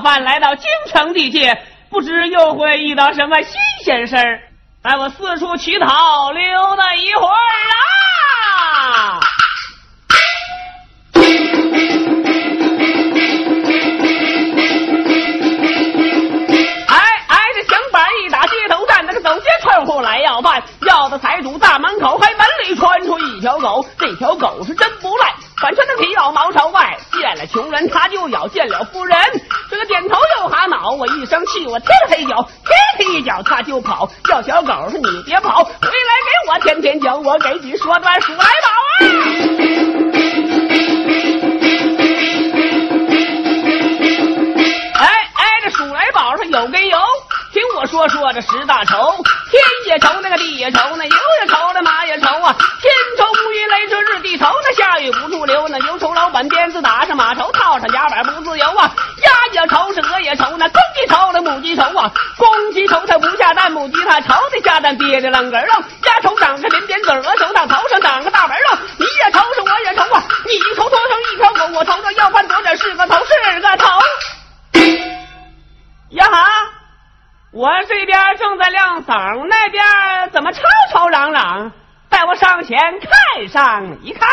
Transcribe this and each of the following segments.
饭来到京城地界，不知又会遇到什么新鲜事儿，带我四处乞讨溜达一会儿啊！哎哎，这响板一打，街头站，那个走街串户来要饭，要到财主大门口，还门里窜出一条狗，这条狗是真不赖，反穿的皮袄毛朝外，见了穷人他就咬，见了富人这个点头又哈脑，我一生气，我踢了他一脚。一脚他就跑，叫小狗说你别跑，回来给我天天讲，我给你说段数来宝啊！哎哎，这数来宝上有根油，听我说说这十大愁，天也愁，那个地也愁，那牛也愁，那马也愁啊！天愁地愁，那下雨不住流，那油愁老板鞭子打上马愁，套上夹板不自由啊！鸭也愁，是鹅也愁，那公鸡愁，那母鸡愁啊！公鸡愁它不下蛋，母鸡它愁的下蛋憋着楞根儿鸭愁长个扁扁嘴，鹅愁它头上长个大纹肉。你也愁是我也愁啊！你愁头上一条狗，我头上要饭多点是个头是个头。呀哈！我这边正在亮嗓，那边怎么吵吵嚷嚷？带我上前看上一看。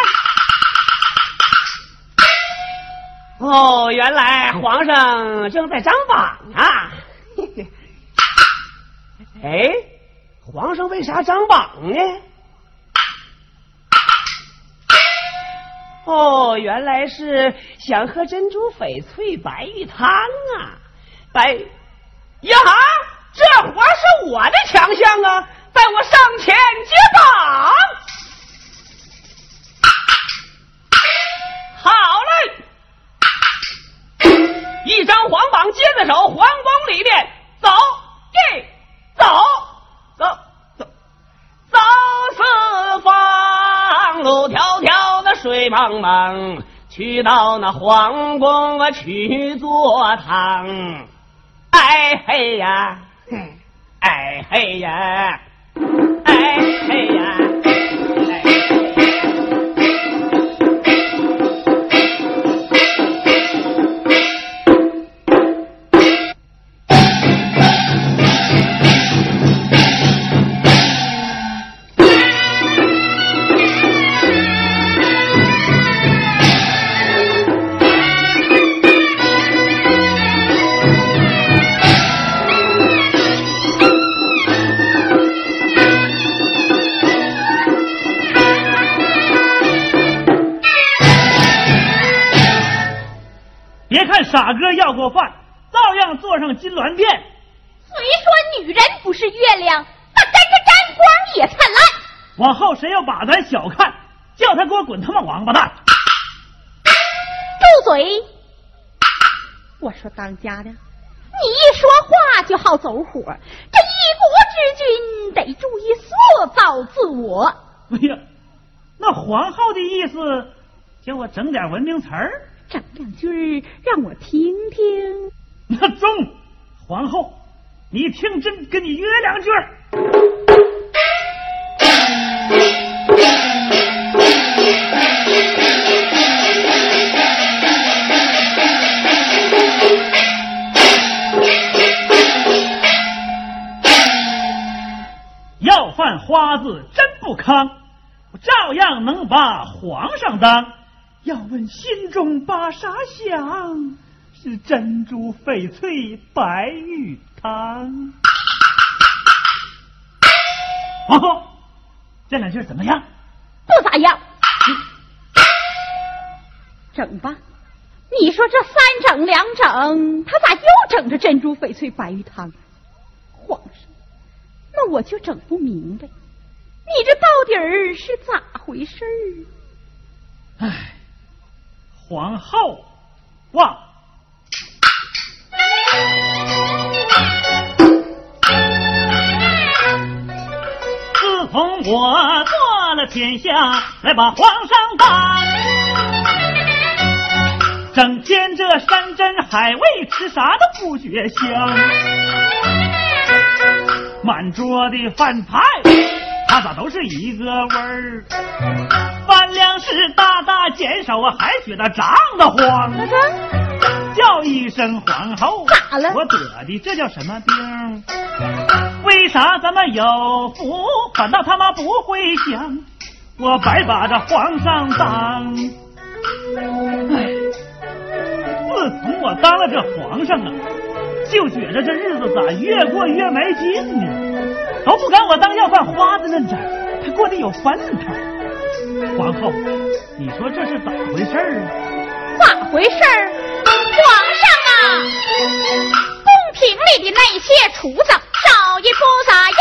哦，原来皇上正在张榜啊！哎，皇上为啥张榜呢？哦，原来是想喝珍珠翡翠白玉汤啊！白呀哈，这活是我的强项啊！带我上前接榜。好嘞。一张黄榜接在手，皇宫里面走，一走走走走四方，路迢迢的水茫茫，去到那皇宫啊去坐堂，哎嘿呀，哎嘿呀，哎嘿呀。当家的，你一说话就好走火，这一国之君得注意塑造自我。哎呀，那皇后的意思，叫我整点文明词儿，整两句让我听听。那中，皇后，你听朕跟你约两句。子真不康，我照样能把皇上当。要问心中把啥想？是珍珠翡翠白玉汤。皇后，这两句怎么样？不咋样。整吧。你说这三整两整，他咋又整着珍珠翡翠白玉汤？皇上，那我就整不明白，你这到底是咋回事儿？唉，皇后，哇！自从我做了天下，来把皇上当，整天这山珍海味吃啥都不觉香，满桌的饭菜，它咋都是一个味儿？饭量是大大减少，我还觉得胀得慌。叫一声皇后，咋了？我得的这叫什么病？为啥咱们有福，反倒他妈不会享？我白把这皇上当。唉，自从我当了这皇上啊，就觉着这日子咋越过越没劲呢？都不敢我当要饭花子那阵，他过得有奔头。皇后，你说这是咋回事儿啊？咋回事儿？皇上啊，宫廷里的那些厨子手艺不咋样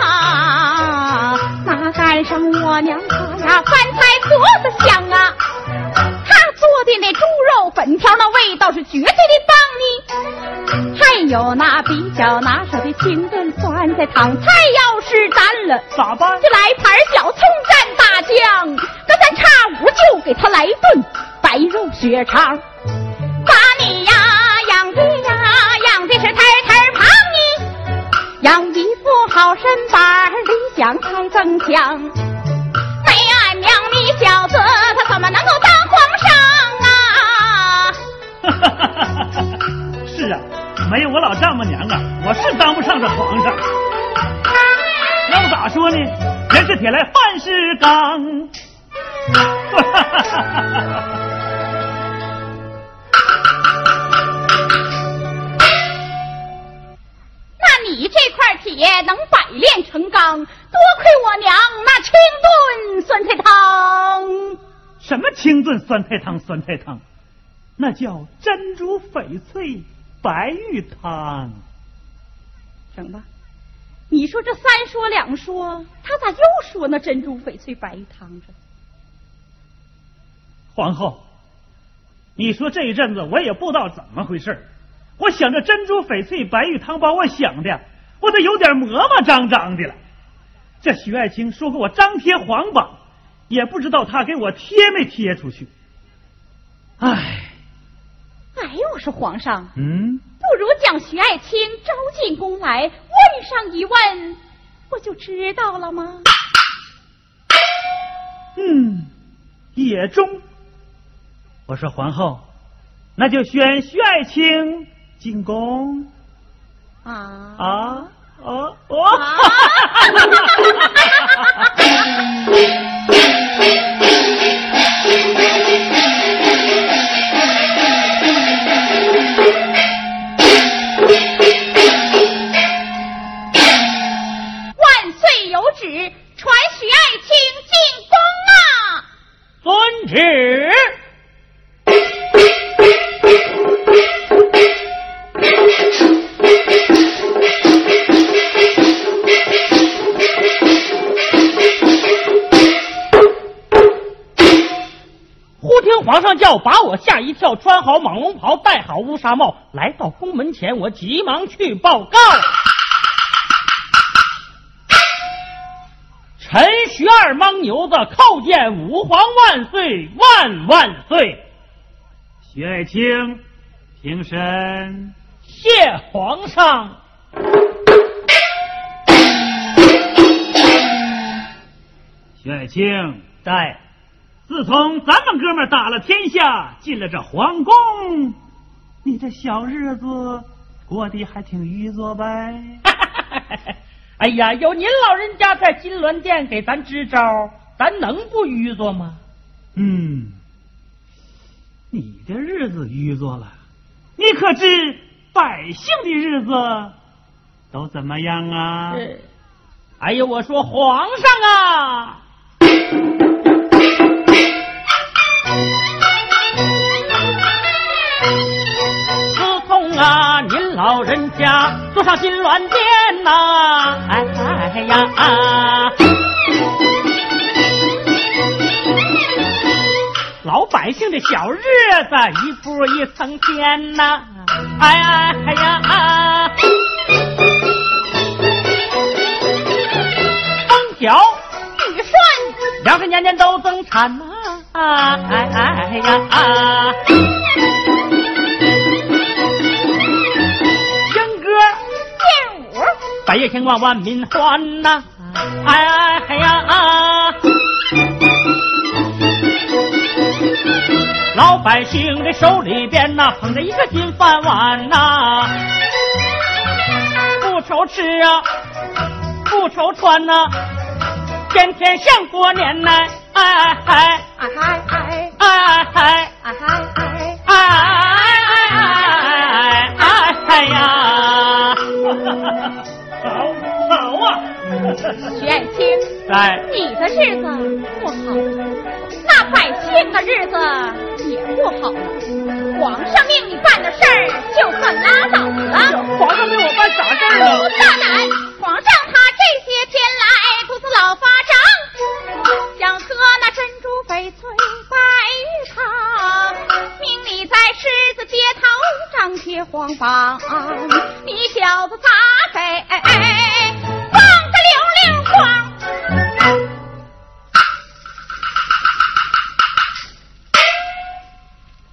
啊，哪赶上我娘她呀？饭菜做的香啊，她做的那猪肉粉条那味道是绝对。有那比较拿手的清炖酸菜汤，菜要是淡了咋办？就来盘小葱蘸大酱，隔三差五就给他来顿。白肉血肠，把你呀养的呀养的是太太胖你，养一副好身板，理想才增强。没俺娘你小子，他怎么能够当皇上啊？是啊，没有我老丈母娘啊，我是当不上这皇上。要咋说呢？人是铁来，饭是钢。那你这块铁能百炼成钢，多亏我娘那清炖酸菜汤。什么清炖酸菜汤？酸菜汤，那叫珍珠翡翠白玉汤。整吧，你说这三说两说，他咋又说那珍珠翡翠白玉汤着？皇后，你说这一阵子我也不知道怎么回事我想着珍珠翡翠白玉汤，把我想的我都有点磨磨张张的了。这徐爱卿说给我张贴皇榜，也不知道他给我贴没贴出去。唉，哎，我说皇上，嗯，不如将徐爱卿招进宫来，问上一问，不就知道了吗？嗯，也中。我说皇后，那就选徐爱卿进宫。啊啊哦哦！旨传许爱卿进宫啊，遵旨。忽听皇上叫，把我吓一跳，穿好蟒龙袍，戴好乌纱帽，来到宫门前，我急忙去报告。徐二莽牛子叩见吾皇万岁万万岁！徐爱卿，平身。谢皇上。徐爱卿在。自从咱们哥们打了天下，进了这皇宫，你这小日子过得还挺愉作呗？哎呀，有您老人家在金銮殿给咱支招，咱能不愚作吗？嗯，你的日子愚作了，你可知百姓的日子都怎么样啊？哎呀，我说皇上啊！老人家坐上金銮殿呐，哎哎呀，老百姓的小日子一步一层天呐，哎哎呀，风调雨顺，粮食年年都增产呐，哎哎呀。啊。百业兴旺，万民欢呐！哎哎呀！啊老百姓的手里边呐，捧着一个金饭碗呐，不愁吃啊，不愁穿呐，天天像过年呐！哎哎哎哎哎哎哎哎哎哎哎徐爱卿，哎，你的日子不好了，那百姓的日子也不好了。皇上命你办的事儿，就算拉倒了。皇上命我办啥事儿了？不大胆！皇上他这些天来肚子老发胀，想喝那珍珠翡翠白玉汤，命你在狮子街头张贴黄榜，你小子咋给？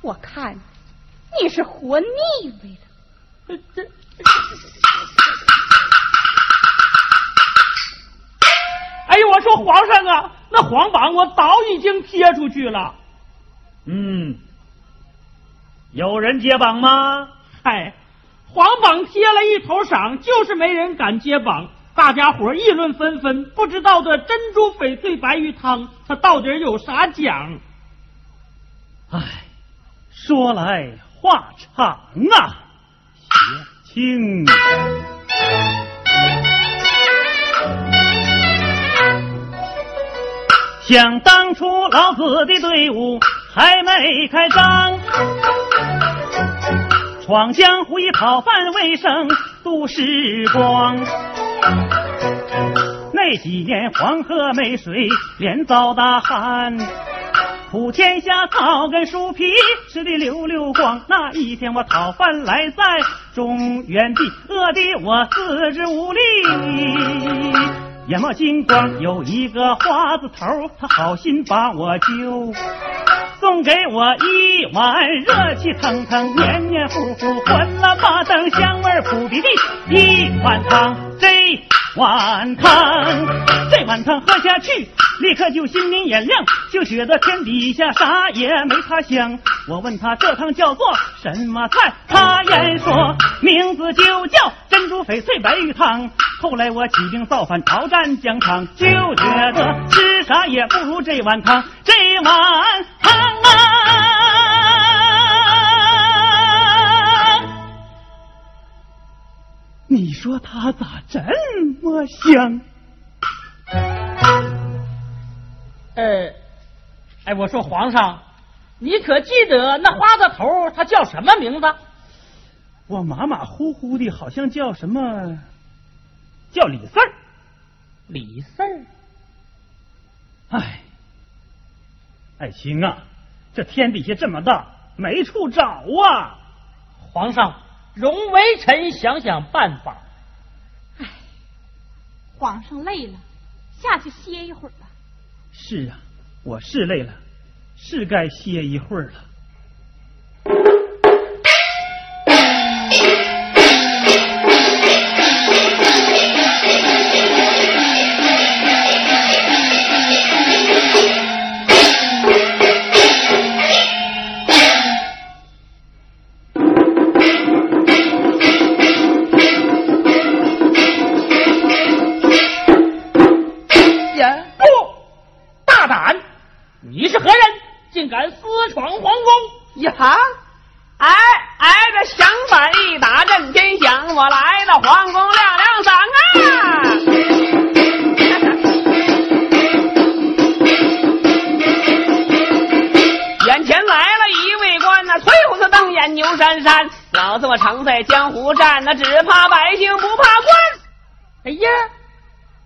我看你是活腻味了。这，哎呦，我说皇上啊，那黄榜我早已经贴出去了。嗯，有人接榜吗？嗨，黄榜贴了一头赏，就是没人敢接榜。大家伙议论纷纷，不知道这珍珠翡翠白玉汤，它到底有啥讲？唉，说来话长啊，雪清。想当初老子的队伍还没开张，闯江湖以讨饭为生度时光。那几年黄河没水，连遭大旱，普天下草根树皮吃的溜溜光。那一天我讨饭来在中原地，饿的我四肢无力。眼冒金光，有一个花子头，他好心把我救，送给我一碗热气腾腾、黏黏糊糊、混了马灯香味扑鼻的一碗汤。这碗汤，这碗汤喝下去，立刻就心明眼亮，就觉得天底下啥也没它香。我问他这汤叫做什么菜，他言说名字就叫珍珠翡翠白玉汤。后来我起兵造反，讨战疆场，就觉得吃啥也不如这碗汤，这碗汤啊！你说它咋这么香？呃，哎，我说皇上，你可记得那花子头他叫什么名字？我马马虎虎的，好像叫什么？叫李四儿，李四儿。哎，爱卿啊，这天底下这么大，没处找啊！皇上，容微臣想想办法。哎，皇上累了，下去歇一会儿吧。是啊，我是累了，是该歇一会儿了。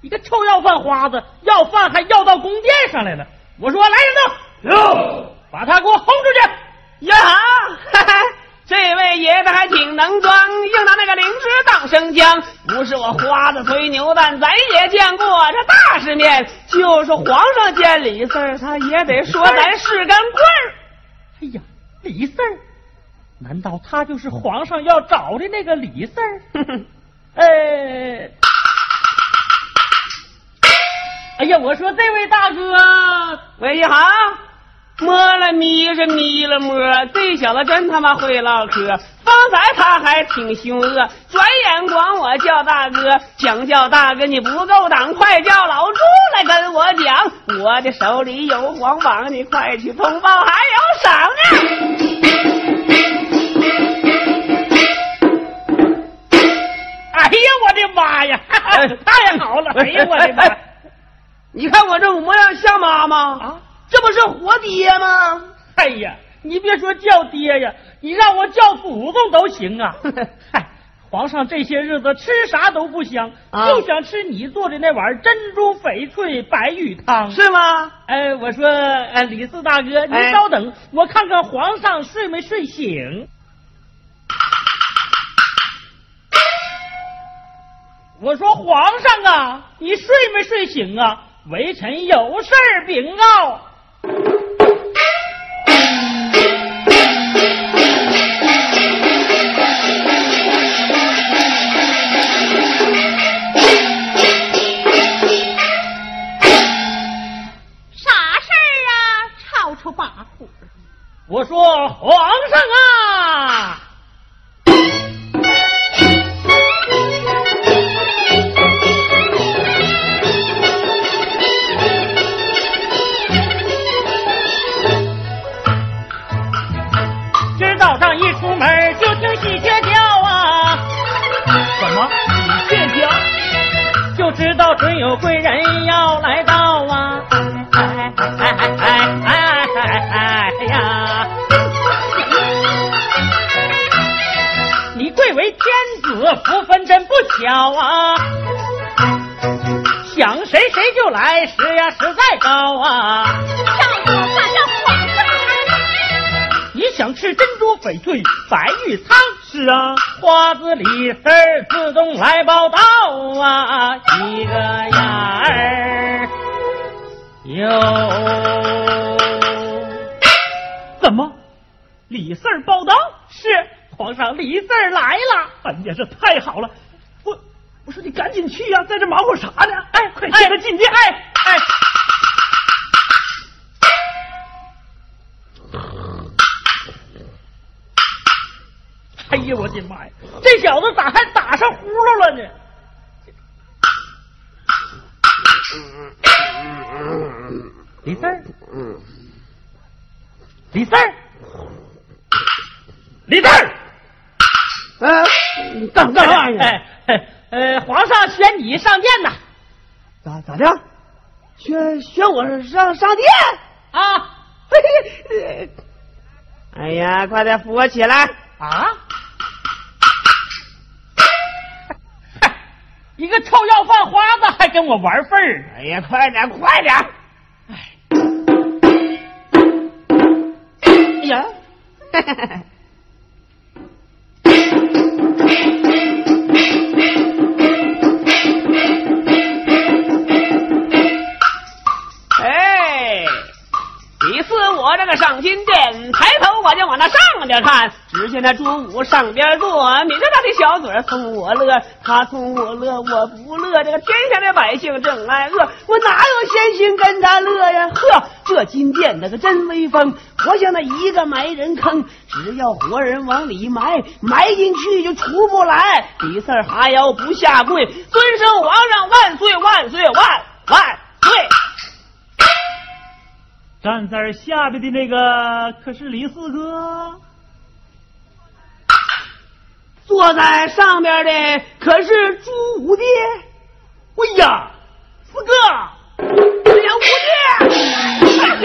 一个臭要饭花子，要饭还要到宫殿上来了。我说来人呐，哟，把他给我轰出去！呀哈，这位爷子还挺能装，硬拿那个灵芝当生姜。不是我花子吹牛蛋，咱也见过这大世面。就是皇上见李四他也得说咱是根棍儿。哎呀，李四儿。难道他就是皇上要找的那个李四儿？呃，哎呀，我说这位大哥，喂一好，摸了咪是咪了摸，这小子真他妈会唠嗑。刚才他还挺凶恶，转眼管我叫大哥，想叫大哥你不够胆，快叫老朱来跟我讲，我的手里有黄榜，你快去通报，还有赏呢。哎呀，我的妈呀！太好了！哎呀，我的妈！你看我这模样像妈吗？啊，这不是活爹吗？哎呀，你别说叫爹呀，你让我叫祖宗都行啊！嗨，皇上这些日子吃啥都不香，就想吃你做的那碗珍珠翡翠白玉汤，是吗？哎，我说，哎，李四大哥，您稍等，我看看皇上睡没睡醒。我说皇上啊，你睡没睡醒啊？微臣有事禀告。准有贵人要来到啊！哎哎哎哎哎哎哎呀！你贵为天子，福分真不小啊！想谁谁就来，实呀实在高啊！让我看这皇上！你想吃珍珠翡翠白玉汤？是啊，花子李四自动来报道啊，一个呀儿哟，怎么？李四报道？是皇上，李四来了。哎呀，这太好了！我我说你赶紧去呀，在这忙活啥呢？哎，快接他进殿！哎哎。哎呀，我的妈呀！这小子咋还打上呼噜了呢？李四儿，李四儿，李四儿，呃，干干啥呀？哎，呃，皇上选你上殿呐？咋咋的？选选我上上殿啊？哎呀，快点扶我起来啊！一个臭要饭花子还跟我玩份儿！哎呀，快点，快点！哎，呀。我这个上金殿，抬头我就往那上边看，只见那朱武上边坐，抿着他的小嘴儿冲我乐，他冲我乐，我不乐。这个天下的百姓正挨饿，我哪有闲心跟他乐呀？呵，这金殿那个真威风，活像那一个埋人坑，只要活人往里埋，埋进去就出不来。李四哈腰不下跪，尊声皇上万岁万岁万万！站在下边的那个可是李四哥，坐在上边的可是朱五弟。哎呀，四哥，哎呀，五爹！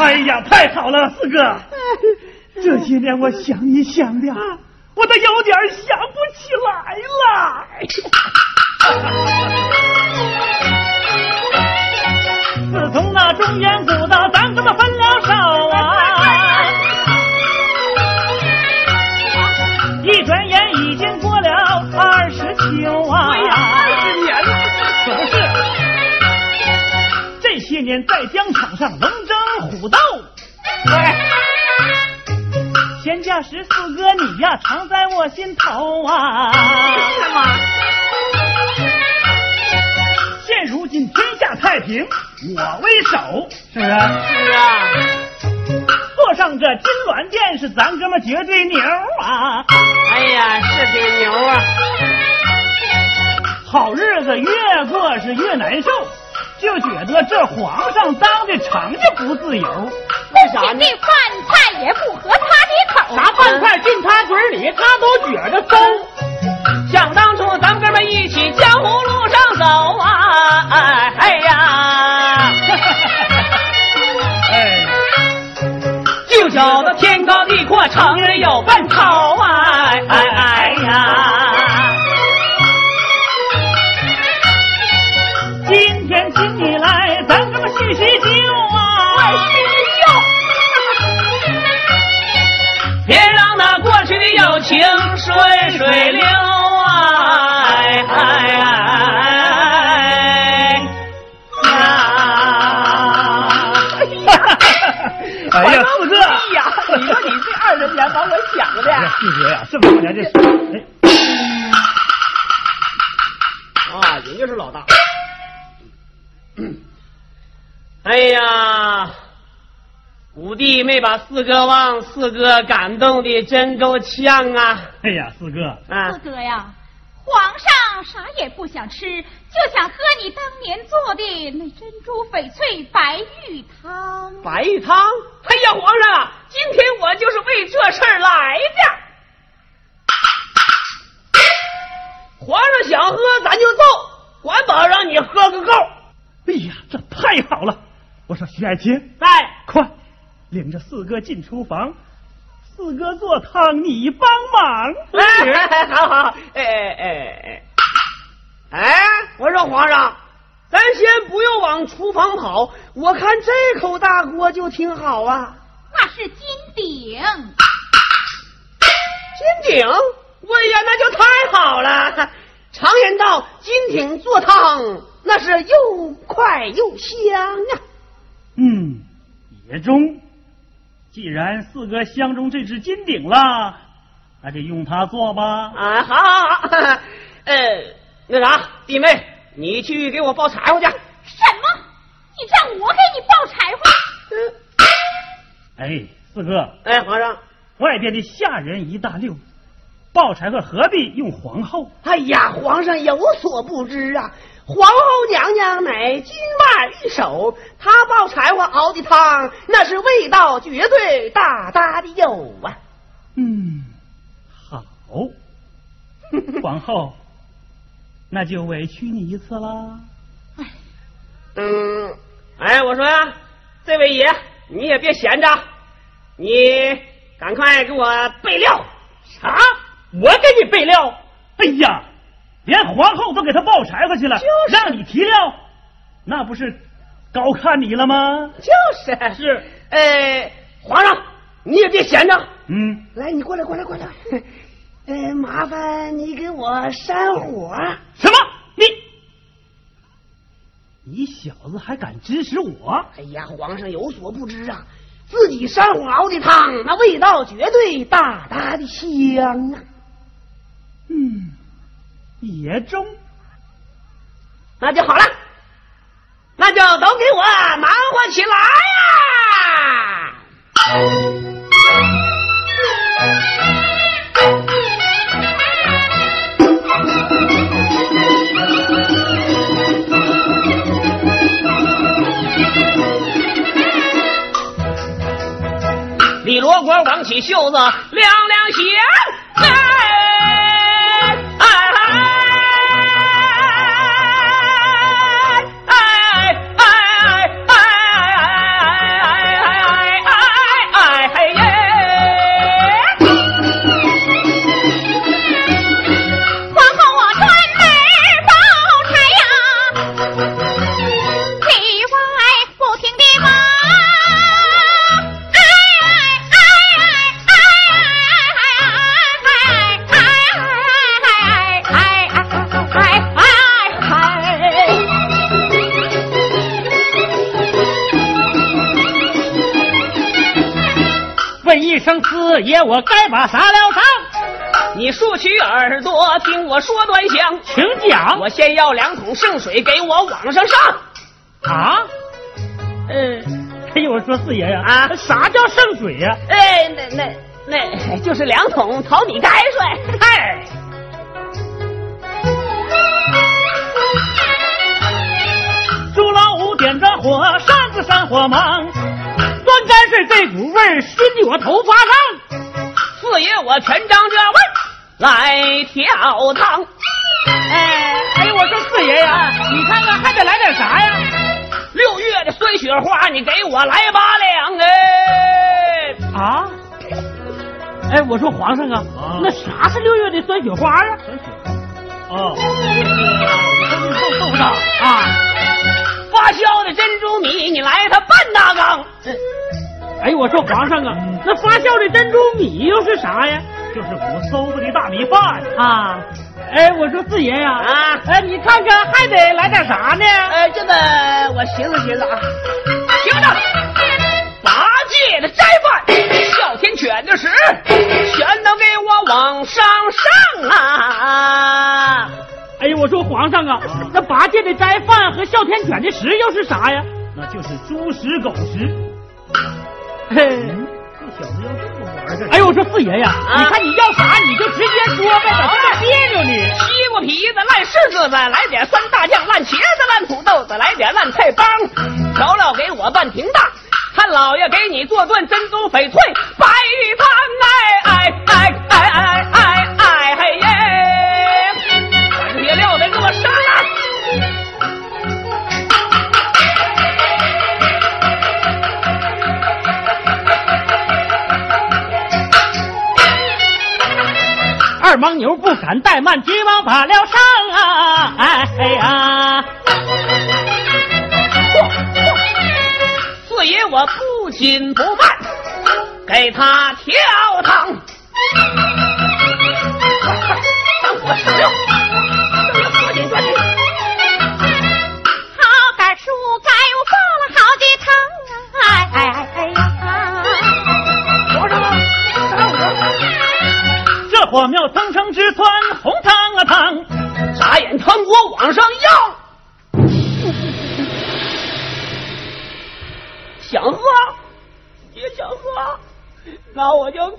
哎呀，太好了，四哥，这些年我想你想的，我都有点想不起来了。自从那中原古道，咱哥们分了手啊！一转眼已经过了二十秋啊！哎呀，二十年了，可不是。这些年在疆场上龙争虎斗，对，闲暇时四哥你呀常在我心头啊！是吗？现如今天下太平，我为首，是不是？是啊，坐上这金銮殿是咱哥们绝对牛啊！哎呀，是挺牛啊！好日子越过是越难受，就觉得这皇上当的成就不自由。为啥呢？这饭菜也不合他的口。啥饭菜进他嘴里，他都觉得馊。想当初咱们哥们一起江湖路上走啊，哎哎呀，地阔，成人有奔头啊，哎哎哎呀，今天请你来，咱哥们叙叙旧啊！叙叙旧。别让那过去的友情水水流这么多年这是，哎，啊，人家是老大。哎呀，五弟没把四哥忘，四哥感动的真够呛啊！哎呀，四哥，啊四，哥呀，皇上啥也不想吃，就想喝你当年做的那珍珠翡翠白玉汤。白玉汤。哎呀，皇上啊，今天我就是为这事儿来的。皇上想喝，咱就奏，管保让你喝个够。哎呀，这太好了！我说徐爱卿，在，快领着四哥进厨房，四哥做汤，你帮忙。哎，好好，哎哎。哎哎，哎，我说皇上，咱先不用往厨房跑，我看这口大锅就挺好啊。那是金鼎，金鼎，哎呀，那就太好了。常言道，金鼎做汤，那是又快又香啊。嗯，也中。既然四哥相中这只金鼎了，那就用它做吧。啊，好好好，呃，那啥，弟妹，你去给我抱柴火去。什么？你让我给你抱柴火？嗯，哎，四哥，哎，皇上，外边的下人一大溜，抱柴火何必用皇后？哎呀，皇上有所不知啊，皇后娘娘乃金腕玉手，她抱柴火熬的汤，那是味道绝对大大的有啊。嗯，好，皇后，那就委屈你一次啦。嗯，哎，我说呀，这位爷，你也别闲着，你赶快给我备料。啥？我给你备料？哎呀，连皇后都给他抱柴火去了，就是让你提料，那不是高看你了吗？就是是，呃，皇上你也别闲着，嗯，来，你过来，过来，过来。呃，麻烦你给我扇火。什么？你你小子还敢指使我？哎呀，皇上有所不知啊，自己扇火熬的汤，那味道绝对大大的香啊。嗯，也中。那就好了，那就都给我忙活起来呀！李罗锅挽起袖子亮亮响，哎哎把撒了账？你竖起耳朵听我说端详，请讲。我先要两桶圣水给我往上上。啊，呃，哎呦，我说四爷呀，啊啥叫圣水呀？哎，那那那就是两桶淘米开水。哎，朱老五点着火，扇子扇火忙。端泔水这股味儿熏得我头发烫。四爷我全张家味来跳汤。哎哎呦，我说四爷呀，你看看还得来点啥呀？六月的酸雪花，你给我来八两哎！啊？哎，我说皇上啊，啊那啥是六月的酸雪花啊？哦，就是豆豆大。啊，发酵的珍珠米，你来它半大缸。哎，我说皇上啊，那发酵的珍珠米又是啥呀？就是我馊子的大米饭。啊，哎，我说四爷呀，啊哎，你看看还得来点啥呢？哎，这个我寻思寻思啊，听着，八戒的斋饭，哮天犬的屎，全都给我往上上啊！哎呀，我说皇上啊，那八戒的斋饭和哮天犬的食又是啥呀？那就是猪食狗食。嘿，这小子要这么玩的，哎呦，我说四爷呀，啊你看你要啥你就直接说呗，咋这么别扭呢？西瓜皮子、烂柿子，来点酸大酱、烂茄子、烂土豆子，来点烂菜帮，调料给我半瓶大。看老爷给你做顿珍珠翡翠白玉汤，哎哎哎哎哎哎哎嘿耶！把这些料的给二盲牛不敢怠慢，急忙把了上啊！哎哎呀，四爷我不紧不慢，给他跳堂。火庙蹭蹭直窜，红汤啊汤。眨眼汤锅往上要，想喝也想喝，那我就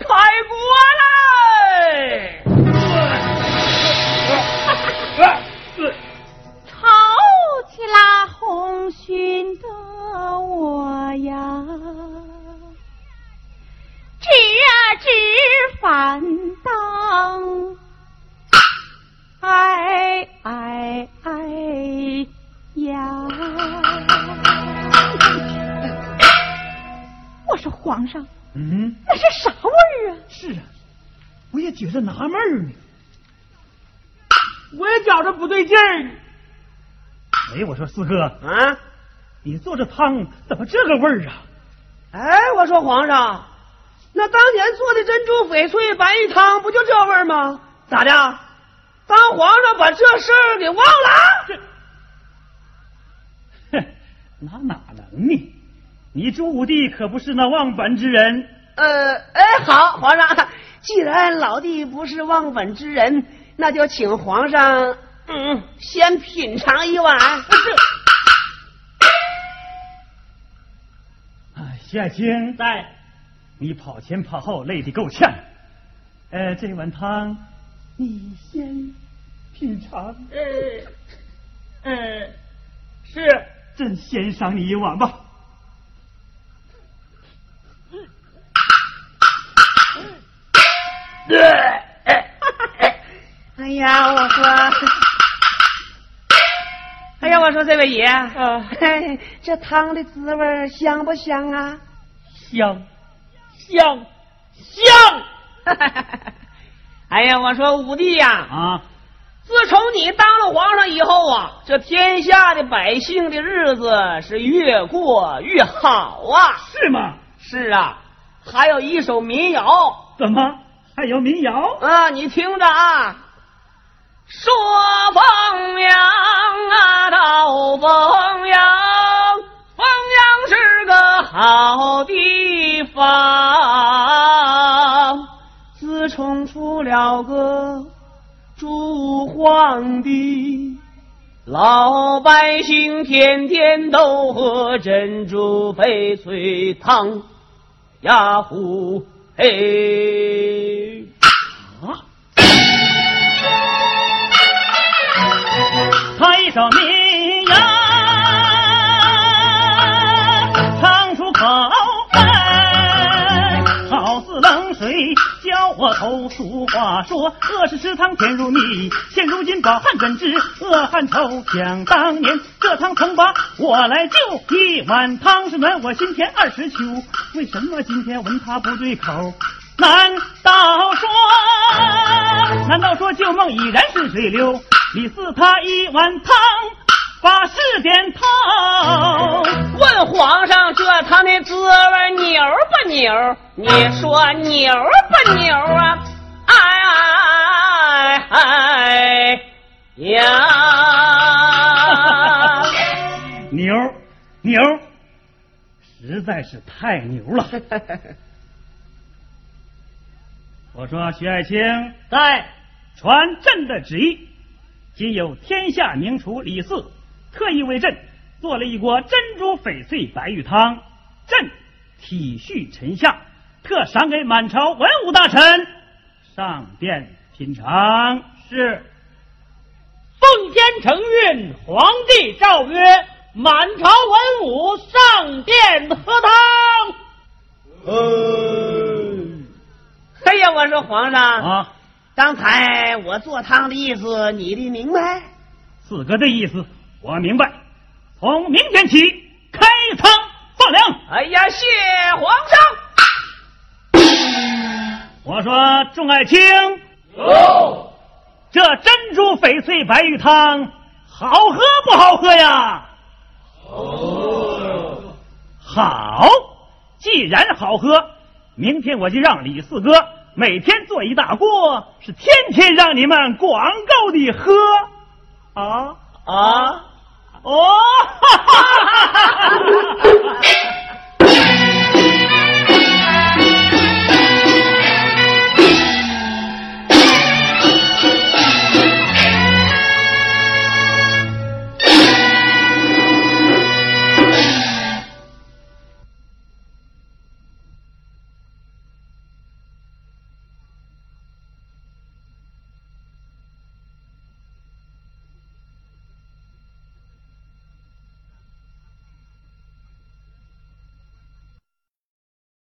纳闷儿呢。我也觉着不对劲儿。哎，我说四哥，啊，你做这汤怎么这个味儿啊？哎，我说皇上，那当年做的珍珠翡翠白玉汤不就这味儿吗？咋的？当皇上把这事儿给忘了？哼，那哪能呢？你朱武帝可不是那忘本之人。呃，哎，好，皇上，既然老弟不是忘本之人，那就请皇上，嗯，先品尝一碗。是。徐爱卿在，你跑前跑后累得够呛。呃，这碗汤你先品尝。呃，呃，是，朕先赏你一碗吧。哎呀，我说。哎呀，我说这位爷，嗯，这汤的滋味香不香啊？香，香，香！哎呀，我说五弟呀，啊，自从你当了皇上以后啊，这天下的百姓的日子是越过越好啊。是吗？是啊，还有一首民谣。怎么还有民谣啊？你听着啊。说凤阳啊，到凤阳，凤阳是个好地方。自从出了个朱皇帝，老百姓天天都喝珍珠翡翠汤呀呼嘿。唱一首民我头。俗话说，恶是食汤甜如蜜，现如今饱汉怎知恶汉愁？想当年这汤曾把我来救，一碗汤是暖我心田二十秋。为什么今天闻它不对口？难道说，难道说旧梦已然是水流？你赐他一碗汤，把事点透。问皇上这汤的滋味牛不牛？你说牛不牛啊？哎哎呀！牛牛，实在是太牛了。我说徐爱卿在传朕的旨意。今有天下名厨李四，特意为朕做了一锅珍珠翡翠白玉汤，朕体恤臣下，特赏给满朝文武大臣上殿品尝。是，奉天承运，皇帝诏曰：满朝文武上殿喝汤。哎呀，我说皇上啊。刚才我做汤的意思，你的明白？四哥的意思我明白。从明天起开仓放粮。哎呀，谢皇上。我说众爱卿，有这珍珠翡翠白玉汤好喝不好喝呀？好。好，既然好喝，明天我就让李四哥。每天做一大锅，是天天让你们广告的喝，啊啊哦，哈哈哈哈哈哈！